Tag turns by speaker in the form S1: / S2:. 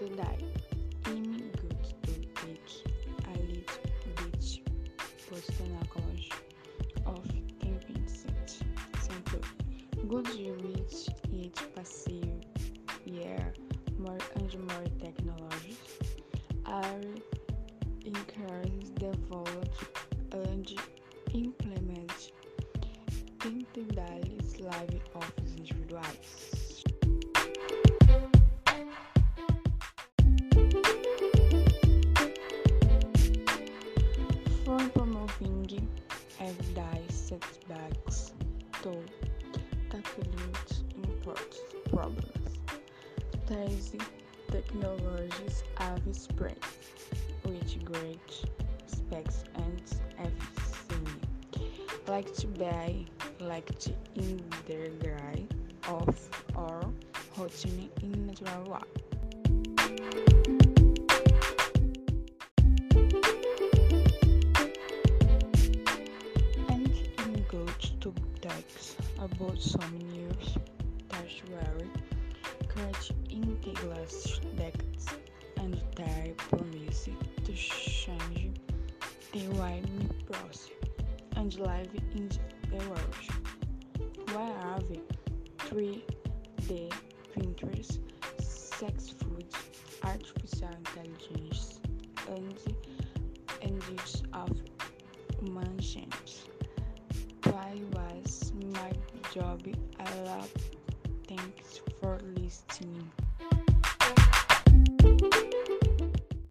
S1: something that him good to take a little bit personal courage of keeping it simple. Good reach it passive yeah more and more technologies are encouraged developed and implemented. Think that life of individuals. Everyday setbacks to tackling important problems, these technologies have spread with great specs and efficiency, like to buy, like to integrate of or routine in natural way. To text about some news tertiary current integral decades and their promise to change the we process and live in the world. Where have 3D printers, sex food, artificial intelligence, and job. I love. Thanks for listening.